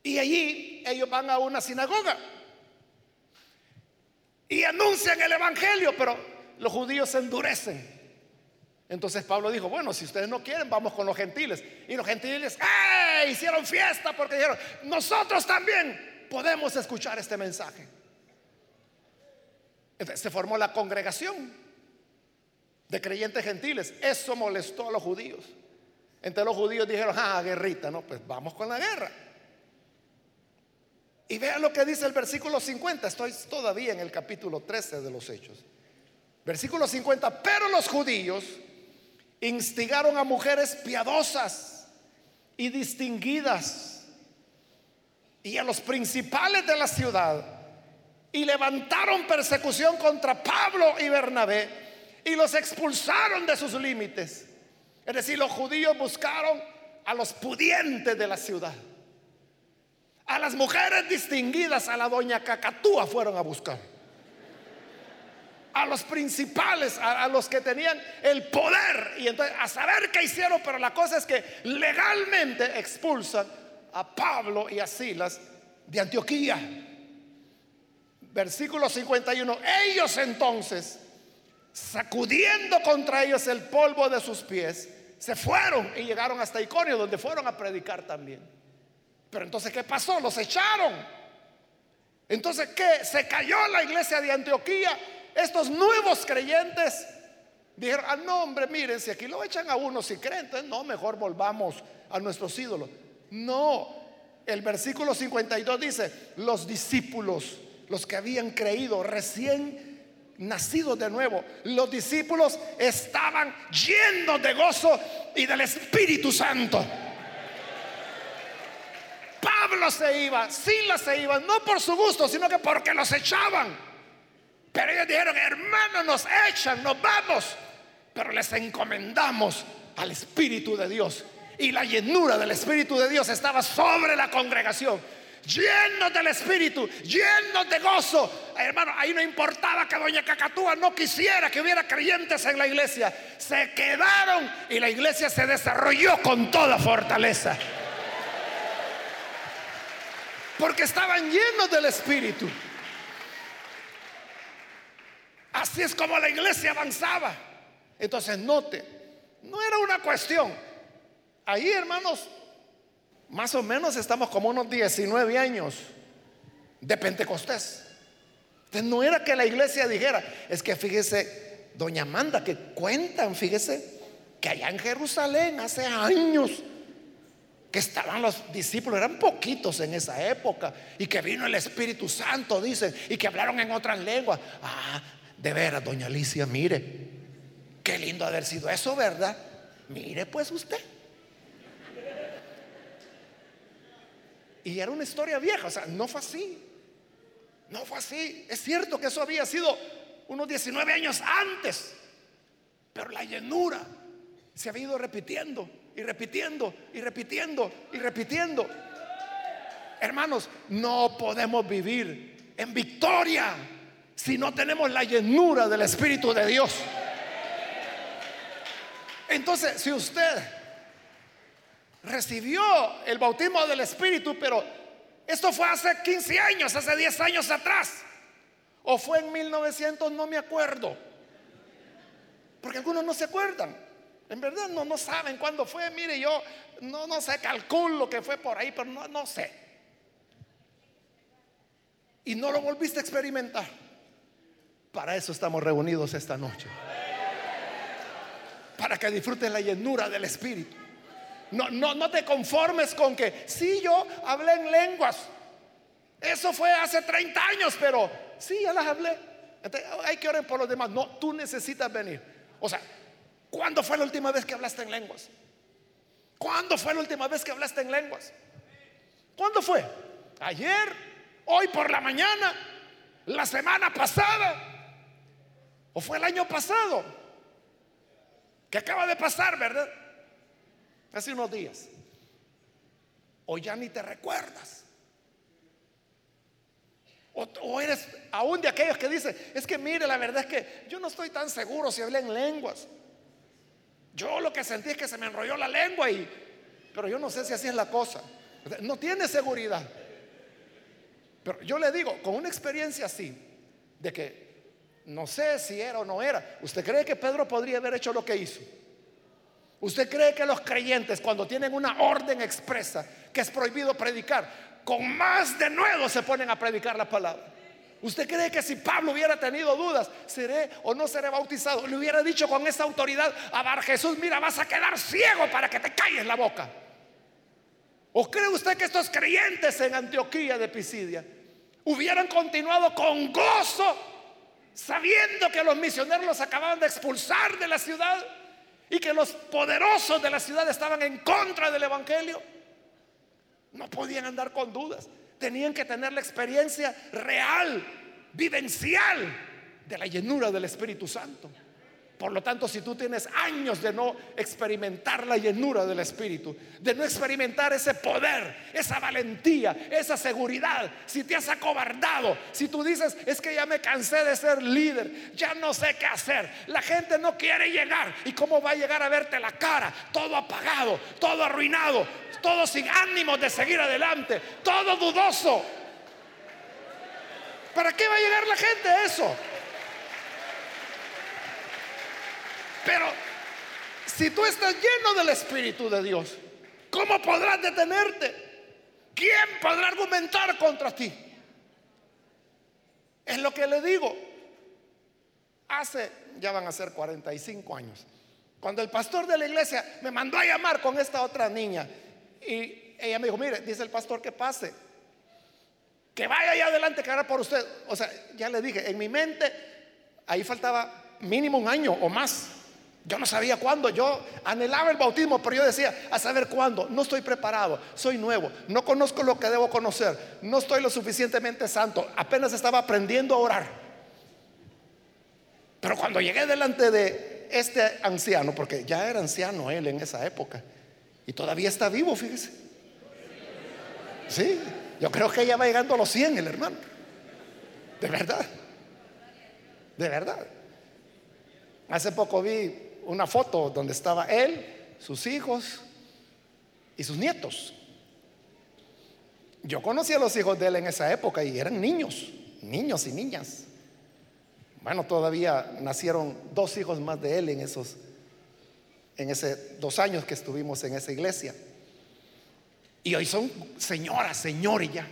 Y allí ellos van a una sinagoga y anuncian el Evangelio, pero los judíos se endurecen. Entonces Pablo dijo, bueno, si ustedes no quieren, vamos con los gentiles. Y los gentiles, ¡eh! Hicieron fiesta porque dijeron, nosotros también podemos escuchar este mensaje. se formó la congregación de creyentes gentiles. Eso molestó a los judíos. Entre los judíos dijeron, ah, guerrita, no, pues vamos con la guerra. Y vean lo que dice el versículo 50. Estoy todavía en el capítulo 13 de los Hechos. Versículo 50. Pero los judíos instigaron a mujeres piadosas y distinguidas y a los principales de la ciudad y levantaron persecución contra Pablo y Bernabé y los expulsaron de sus límites Es decir, los judíos buscaron a los pudientes de la ciudad. A las mujeres distinguidas, a la doña Cacatúa fueron a buscar. A los principales, a, los que tenían el poder. Y entonces, a saber qué hicieron, pero la cosa es que legalmente expulsan a Pablo y a Silas de Antioquía. Versículo 51. Ellos entonces, sacudiendo contra ellos el polvo de sus pies, se fueron y llegaron hasta Iconio, donde fueron a predicar también. Pero entonces, ¿qué pasó? Los echaron. Entonces, ¿qué? Se cayó la iglesia de Antioquía. Estos nuevos creyentes dijeron, ah, no, hombre, miren, si aquí lo echan a uno si creen, entonces no, mejor volvamos a nuestros ídolos. No, el versículo 52 dice, los discípulos, los que habían creído recién nacidos de nuevo, los discípulos estaban llenos de gozo y del Espíritu Santo. Pablo se iba, Silas se iba, no por su gusto, sino que porque los echaban. Pero ellos dijeron, hermanos, nos echan, nos vamos. Pero les encomendamos al Espíritu de Dios. Y la llenura del Espíritu de Dios estaba sobre la congregación llenos del Espíritu, llenos de gozo. Hermano, ahí no importaba que doña Cacatúa no quisiera que hubiera creyentes en la iglesia. Se quedaron y la iglesia se desarrolló con toda fortaleza. Porque estaban llenos del Espíritu. Así es como la iglesia avanzaba. Entonces, note, no era una cuestión. Ahí, hermanos, más o menos estamos como unos 19 años de Pentecostés. Entonces no era que la iglesia dijera, es que fíjese, doña Amanda, que cuentan, fíjese, que allá en Jerusalén hace años que estaban los discípulos, eran poquitos en esa época, y que vino el Espíritu Santo, dicen, y que hablaron en otras lenguas. Ah, de veras, doña Alicia, mire, qué lindo haber sido eso, ¿verdad? Mire pues usted. Y era una historia vieja, o sea, no fue así. No fue así. Es cierto que eso había sido unos 19 años antes, pero la llenura se había ido repitiendo y repitiendo y repitiendo y repitiendo. Hermanos, no podemos vivir en victoria si no tenemos la llenura del Espíritu de Dios. Entonces, si usted recibió el bautismo del Espíritu, pero esto fue hace 15 años, hace 10 años atrás. O fue en 1900, no me acuerdo. Porque algunos no se acuerdan. En verdad no, no saben cuándo fue. Mire, yo no, no sé, calculo que fue por ahí, pero no, no sé. Y no lo volviste a experimentar. Para eso estamos reunidos esta noche. Para que disfruten la llenura del Espíritu. No, no, no te conformes con que, sí, yo hablé en lenguas. Eso fue hace 30 años, pero sí, ya las hablé. hay que orar por los demás. No, tú necesitas venir. O sea, ¿cuándo fue la última vez que hablaste en lenguas? ¿Cuándo fue la última vez que hablaste en lenguas? ¿Cuándo fue? ¿Ayer? ¿Hoy por la mañana? ¿La semana pasada? ¿O fue el año pasado? Que acaba de pasar, ¿verdad? Hace unos días. O ya ni te recuerdas. O, eres aún de aquellos que dicen, es que mire, la verdad es que yo no estoy tan seguro si hablé en lenguas. Yo lo que sentí es que se me enrolló la lengua y, pero yo no sé si así es la cosa. No tiene seguridad. Pero yo le digo, con una experiencia así, de que no sé si era o no era, ¿usted cree que Pedro podría haber hecho lo que hizo? ¿Usted cree que los creyentes cuando tienen una orden expresa que es prohibido predicar, con más de nuevo se ponen a predicar la palabra? ¿Usted cree que si Pablo hubiera tenido dudas, seré o no seré bautizado, le hubiera dicho con esa autoridad a Bar Jesús, mira, vas a quedar ciego para que te calles la boca? ¿O cree usted que estos creyentes en Antioquía de Pisidia hubieran continuado con gozo, sabiendo que los misioneros los acababan de expulsar de la ciudad? Y que los poderosos de la ciudad estaban en contra del Evangelio. No podían andar con dudas. Tenían que tener la experiencia real, vivencial de la llenura del Espíritu Santo. Por lo tanto, si tú tienes años de no experimentar la llenura del Espíritu, de no experimentar ese poder, esa valentía, esa seguridad, si te has acobardado, si tú dices, es que ya me cansé de ser líder, ya no sé qué hacer, la gente no quiere llegar, ¿y cómo va a llegar a verte la cara? Todo apagado, todo arruinado, todo sin ánimos de seguir adelante, todo dudoso. ¿Para qué va a llegar la gente a eso? Pero si tú estás lleno del Espíritu de Dios, ¿cómo podrás detenerte? ¿Quién podrá argumentar contra ti? Es lo que le digo. Hace, ya van a ser 45 años, cuando el pastor de la iglesia me mandó a llamar con esta otra niña y ella me dijo, mire, dice el pastor que pase, que vaya allá adelante que haga por usted. O sea, ya le dije, en mi mente ahí faltaba mínimo un año o más. Yo no sabía cuándo, yo anhelaba el bautismo, pero yo decía, a saber cuándo, no estoy preparado, soy nuevo, no conozco lo que debo conocer, no estoy lo suficientemente santo, apenas estaba aprendiendo a orar. Pero cuando llegué delante de este anciano, porque ya era anciano él en esa época, y todavía está vivo, fíjese. Sí, yo creo que ya va llegando a los 100 el hermano. De verdad. De verdad. Hace poco vi una foto donde estaba él, sus hijos y sus nietos. Yo conocí a los hijos de él en esa época y eran niños, niños y niñas. Bueno, todavía nacieron dos hijos más de él en esos, en ese dos años que estuvimos en esa iglesia. Y hoy son señoras, señores ya.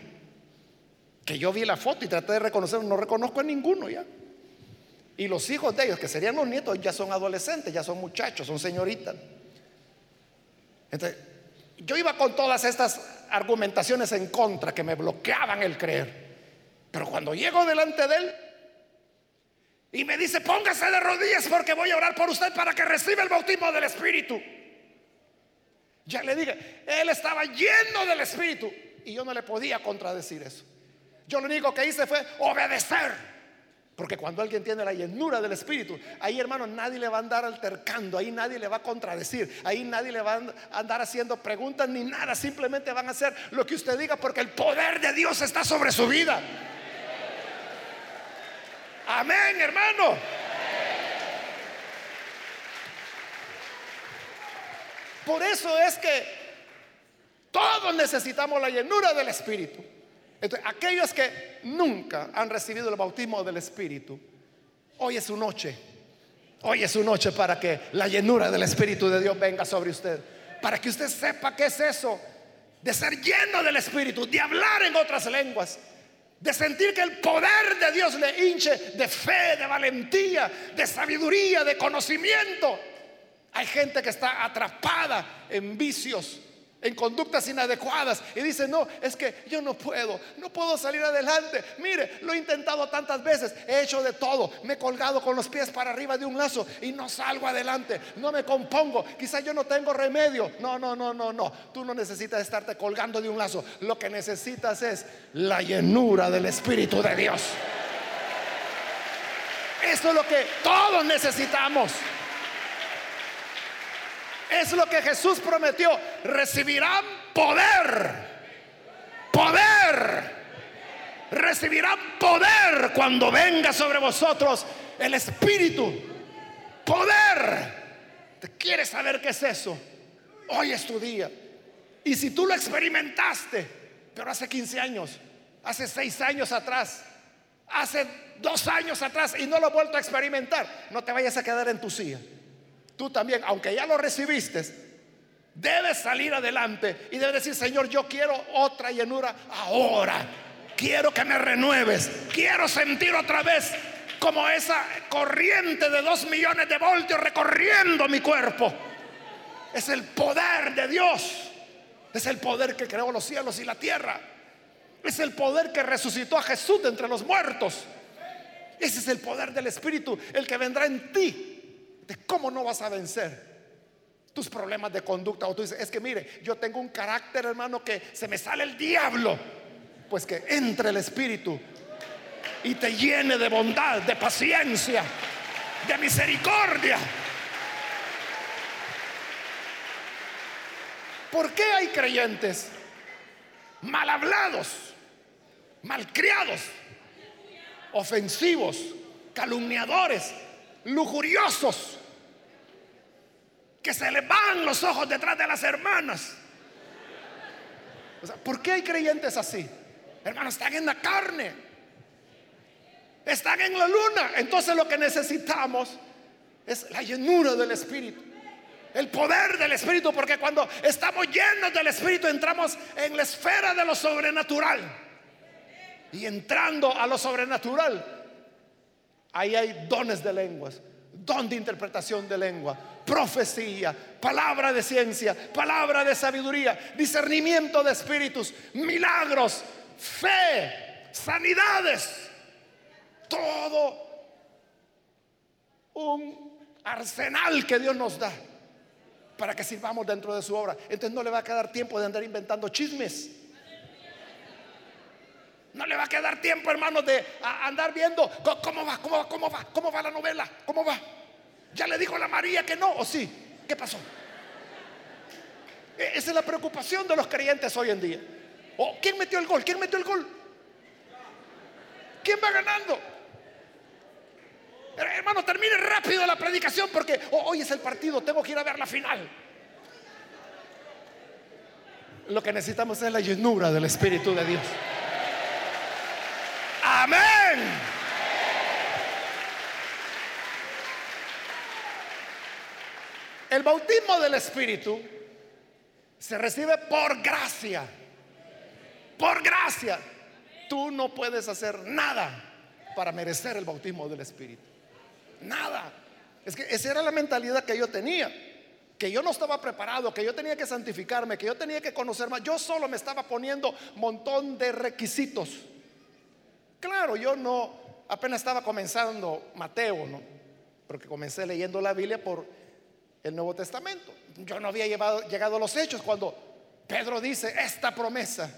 Que yo vi la foto y traté de reconocer, no reconozco a ninguno ya. Y los hijos de ellos, que serían los nietos, ya son adolescentes, ya son muchachos, son señoritas. Entonces, yo iba con todas estas argumentaciones en contra que me bloqueaban el creer. Pero cuando llego delante de él y me dice, póngase de rodillas porque voy a orar por usted para que reciba el bautismo del Espíritu. Ya le dije, él estaba lleno del Espíritu y yo no le podía contradecir eso. Yo lo único que hice fue obedecer. Porque cuando alguien tiene la llenura del Espíritu, ahí hermano nadie le va a andar altercando, ahí nadie le va a contradecir, ahí nadie le va a andar haciendo preguntas ni nada, simplemente van a hacer lo que usted diga porque el poder de Dios está sobre su vida. Amén, hermano. Por eso es que todos necesitamos la llenura del Espíritu. Entonces, aquellos que nunca han recibido el bautismo del Espíritu, hoy es su noche. Hoy es su noche para que la llenura del Espíritu de Dios venga sobre usted. Para que usted sepa qué es eso de ser lleno del Espíritu, de hablar en otras lenguas, de sentir que el poder de Dios le hinche de fe, de valentía, de sabiduría, de conocimiento. Hay gente que está atrapada en vicios, en conductas inadecuadas y dice, no, es que yo no puedo, no puedo salir adelante. Mire, lo he intentado tantas veces, he hecho de todo, me he colgado con los pies para arriba de un lazo y no salgo adelante, no me compongo, quizás yo no tengo remedio. No, no, no, no, no, tú no necesitas estarte colgando de un lazo, lo que necesitas es la llenura del Espíritu de Dios. Eso es lo que todos necesitamos. Es lo que Jesús prometió. Recibirán poder. Poder. Recibirán poder cuando venga sobre vosotros el Espíritu. Poder. ¿Te quieres saber qué es eso? Hoy es tu día. Y si tú lo experimentaste, pero hace 15 años, hace 6 años atrás, hace 2 años atrás y no lo he vuelto a experimentar, no te vayas a quedar en tu silla tú también, aunque ya lo recibiste, debes salir adelante y debes decir, Señor, yo quiero otra llenura ahora. Quiero que me renueves. Quiero sentir otra vez como esa corriente de dos millones de voltios recorriendo mi cuerpo. Es el poder de Dios. Es el poder que creó los cielos y la tierra. Es el poder que resucitó a Jesús de entre los muertos. Ese es el poder del Espíritu, el que vendrá en ti cómo no vas a vencer tus problemas de conducta. O tú dices, es que mire, yo tengo un carácter, hermano, que se me sale el diablo. Pues que entre el Espíritu y te llene de bondad, de paciencia, de misericordia. ¿Por qué hay creyentes mal hablados, malcriados, ofensivos, calumniadores, lujuriosos, que se le van los ojos detrás de las hermanas? ¿Por qué hay creyentes así? Hermanos, están en la carne. Están en la luna. Entonces lo que necesitamos es la llenura del Espíritu. El poder del Espíritu. Porque cuando estamos llenos del Espíritu entramos en la esfera de lo sobrenatural. Y entrando a lo sobrenatural, ahí hay dones de lenguas, don de interpretación de lengua, profecía, palabra de ciencia, palabra de sabiduría, discernimiento de espíritus, milagros, fe, sanidades, todo un arsenal que Dios nos da para que sirvamos dentro de su obra. Entonces no le va a quedar tiempo de andar inventando chismes. No le va a quedar tiempo, hermanos, de andar viendo cómo va, cómo va, cómo va, cómo va la novela, cómo va. Ya le dijo la María que no, o sí. ¿Qué pasó? E, esa es la preocupación de los creyentes hoy en día. ¿O quién metió el gol? ¿Quién metió el gol? ¿Quién va ganando? Hermano, termine rápido la predicación porque hoy es el partido, tengo que ir a ver la final. Lo que necesitamos es la llenura del Espíritu de Dios. Amén. El bautismo del Espíritu se recibe por gracia. Por gracia. Tú no puedes hacer nada para merecer el bautismo del Espíritu. Nada. Es que esa era la mentalidad que yo tenía. Que yo no estaba preparado, que yo tenía que santificarme, que yo tenía que conocer más. Yo solo me estaba poniendo montón de requisitos. Claro, yo no, apenas estaba comenzando Mateo, ¿no? Porque comencé leyendo la Biblia por el Nuevo Testamento. Yo no había llegado a los hechos cuando Pedro dice, esta promesa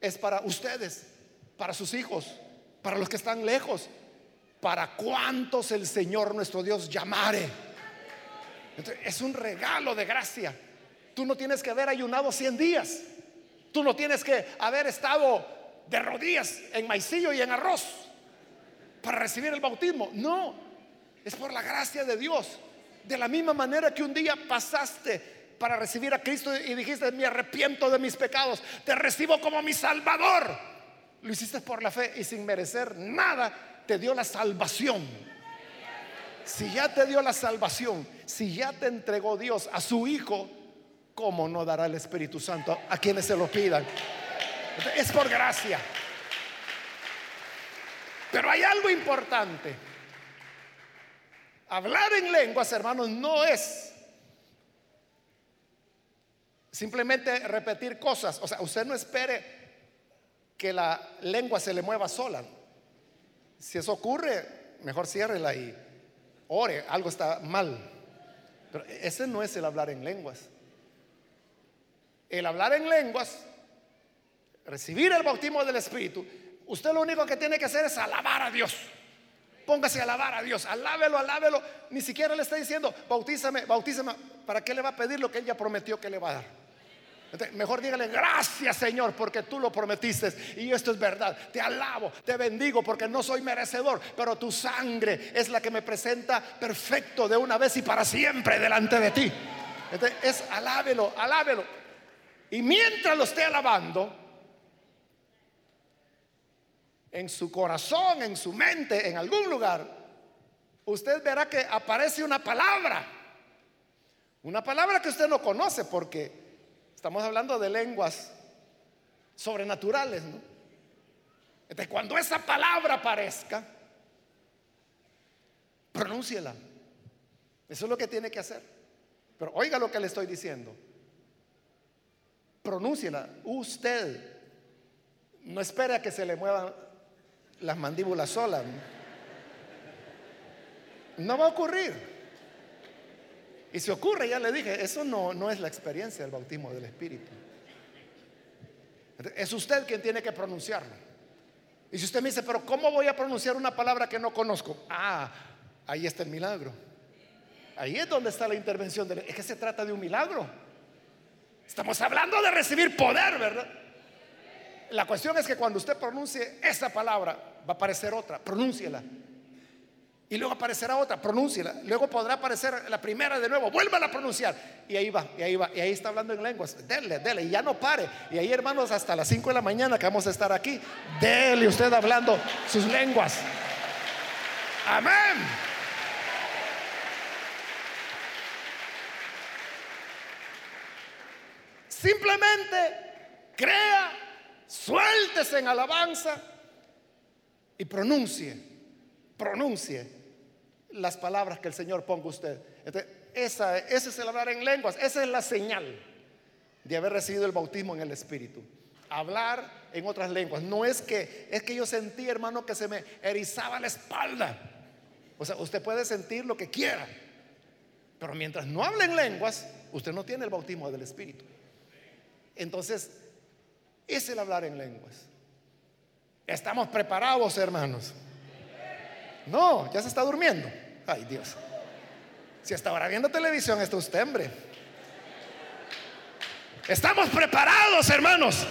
es para ustedes, para sus hijos, para los que están lejos, para cuantos el Señor nuestro Dios llamare. es un regalo de gracia. Tú no tienes que haber ayunado 100 días. Tú no tienes que haber estado de rodillas en maicillo y en arroz para recibir el bautismo. No, es por la gracia de Dios. De la misma manera que un día pasaste para recibir a Cristo y dijiste, me arrepiento de mis pecados, te recibo como mi Salvador. Lo hiciste por la fe y sin merecer nada, te dio la salvación. Si ya te dio la salvación, si ya te entregó Dios a su Hijo, ¿cómo no dará el Espíritu Santo a quienes se lo pidan? Es por gracia. Pero hay algo importante. Hablar en lenguas, hermanos, no es simplemente repetir cosas. O sea, usted no espere que la lengua se le mueva sola. Si eso ocurre, mejor ciérrela y ore, algo está mal. Pero ese no es el hablar en lenguas. El hablar en lenguas, recibir el bautismo del Espíritu, usted lo único que tiene que hacer es alabar a Dios. Póngase a alabar a Dios, alábelo, alábelo. Ni siquiera le está diciendo, bautízame, bautízame. ¿Para qué le va a pedir lo que él ya prometió que le va a dar? mejor dígale, gracias Señor, porque tú lo prometiste y esto es verdad. Te alabo, te bendigo porque no soy merecedor, pero tu sangre es la que me presenta perfecto de una vez y para siempre delante de ti. es alábelo, alábelo. Y mientras lo esté alabando, en su corazón, en su mente, en algún lugar, usted verá que aparece una palabra. Una palabra que usted no conoce porque estamos hablando de lenguas sobrenaturales. Entonces, cuando esa palabra aparezca, pronúnciela. Eso es lo que tiene que hacer. Pero oiga lo que le estoy diciendo. Pronúnciela. Usted no espera que se le muevan las mandíbulas solas. No va a ocurrir. Y si ocurre, ya le dije, eso no, no es la experiencia del bautismo del Espíritu. Es usted quien tiene que pronunciarlo. Y si usted me dice, pero ¿cómo voy a pronunciar una palabra que no conozco? Ah, ahí está el milagro. Ahí es donde está la intervención. De, es que se trata de un milagro. Estamos hablando de recibir poder, ¿verdad? La cuestión es que cuando usted pronuncie esa palabra, va a aparecer otra, pronúnciela. Y luego aparecerá otra, pronúnciela. Luego podrá aparecer la primera de nuevo, vuelva a pronunciar. Y ahí va, y ahí va, y ahí está hablando en lenguas. Dele, dele, y ya no pare. Y ahí, hermanos, hasta las 5 de la mañana que vamos a estar aquí, dele usted hablando sus lenguas. Amén. Simplemente crea, suéltese en alabanza y pronuncie, pronuncie las palabras que el Señor ponga usted. esa, ese es el hablar en lenguas, esa es la señal de haber recibido el bautismo en el Espíritu. Hablar en otras lenguas. No es que, es que yo sentí, hermano, que se me erizaba la espalda. O sea, usted puede sentir lo que quiera, pero mientras no hable en lenguas, usted no tiene el bautismo del Espíritu. Entonces, es el hablar en lenguas. Estamos preparados, hermanos. No, ya se está durmiendo. Ay, Dios. Si hasta ahora viendo televisión está usted, hombre. Estamos preparados, hermanos.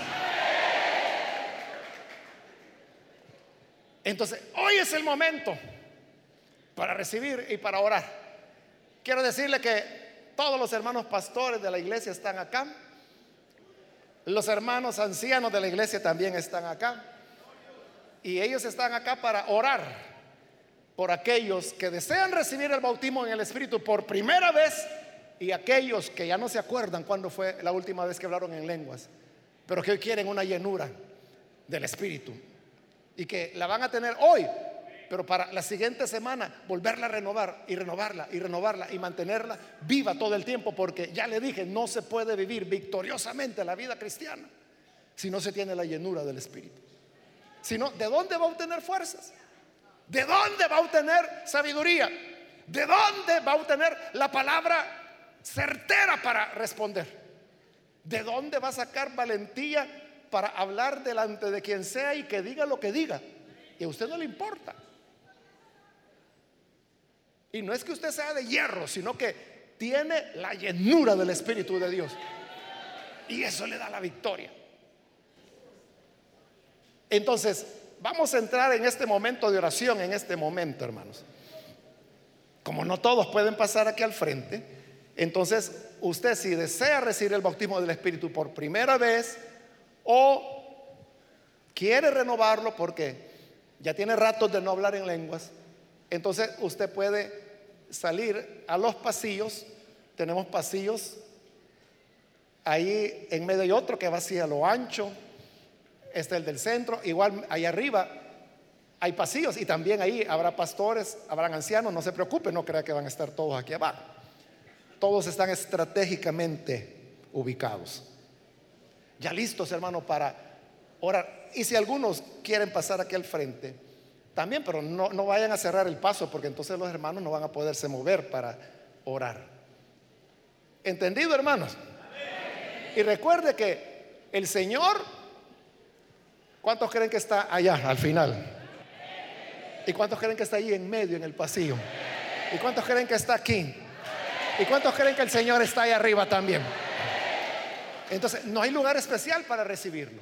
Entonces, hoy es el momento para recibir y para orar. Quiero decirle que todos los hermanos pastores de la iglesia están acá. Los hermanos ancianos de la iglesia también están acá. Y ellos están acá para orar por aquellos que desean recibir el bautismo en el Espíritu por primera vez y aquellos que ya no se acuerdan cuándo fue la última vez que hablaron en lenguas, pero que hoy quieren una llenura del Espíritu y que la van a tener hoy, pero para la siguiente semana volverla a renovar y renovarla y renovarla y mantenerla viva todo el tiempo, porque ya le dije, no se puede vivir victoriosamente la vida cristiana si no se tiene la llenura del Espíritu. Sino, ¿de dónde va a obtener fuerzas? ¿De dónde va a obtener sabiduría? ¿De dónde va a obtener la palabra certera para responder? ¿De dónde va a sacar valentía para hablar delante de quien sea y que diga lo que diga? Y a usted no le importa. Y no es que usted sea de hierro, sino que tiene la llenura del Espíritu de Dios. Y eso le da la victoria. Entonces, Vamos a entrar en este momento de oración, en este momento, hermanos. Como no todos pueden pasar aquí al frente, entonces usted si desea recibir el bautismo del Espíritu por primera vez o quiere renovarlo porque ya tiene ratos de no hablar en lenguas, entonces usted puede salir a los pasillos. Tenemos pasillos ahí en medio de otro que va hacia lo ancho este es el del centro, igual ahí arriba hay pasillos y también ahí habrá pastores, habrán ancianos, no se preocupe, no crea que van a estar todos aquí abajo. Todos están estratégicamente ubicados. Ya listos, hermano, para orar. Y si algunos quieren pasar aquí al frente, también, pero no, no vayan a cerrar el paso porque entonces los hermanos no van a poderse mover para orar. ¿Entendido, hermanos? Y recuerde que el Señor ¿Cuántos creen que está allá al final? ¿Y cuántos creen que está ahí en medio, en el pasillo? ¿Y cuántos creen que está aquí? ¿Y cuántos creen que el Señor está ahí arriba también? Entonces, no hay lugar especial para recibirlo.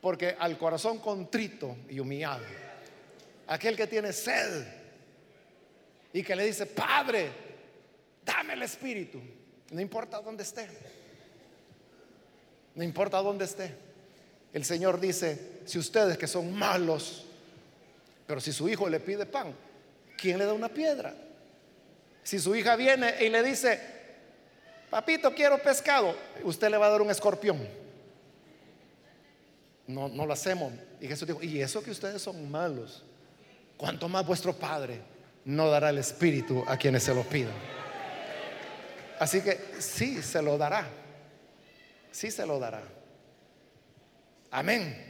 Porque al corazón contrito y humillado, aquel que tiene sed y que le dice, Padre, dame el Espíritu, no importa dónde esté, no importa dónde esté. El Señor dice, si ustedes que son malos, pero si su hijo le pide pan, ¿quién le da una piedra? Si su hija viene y le dice, papito, quiero pescado, usted le va a dar un escorpión. No, no lo hacemos. Y Jesús dijo, y eso que ustedes son malos, cuanto más vuestro Padre no dará el Espíritu a quienes se lo pidan. Así que sí se lo dará, sí se lo dará. Amén.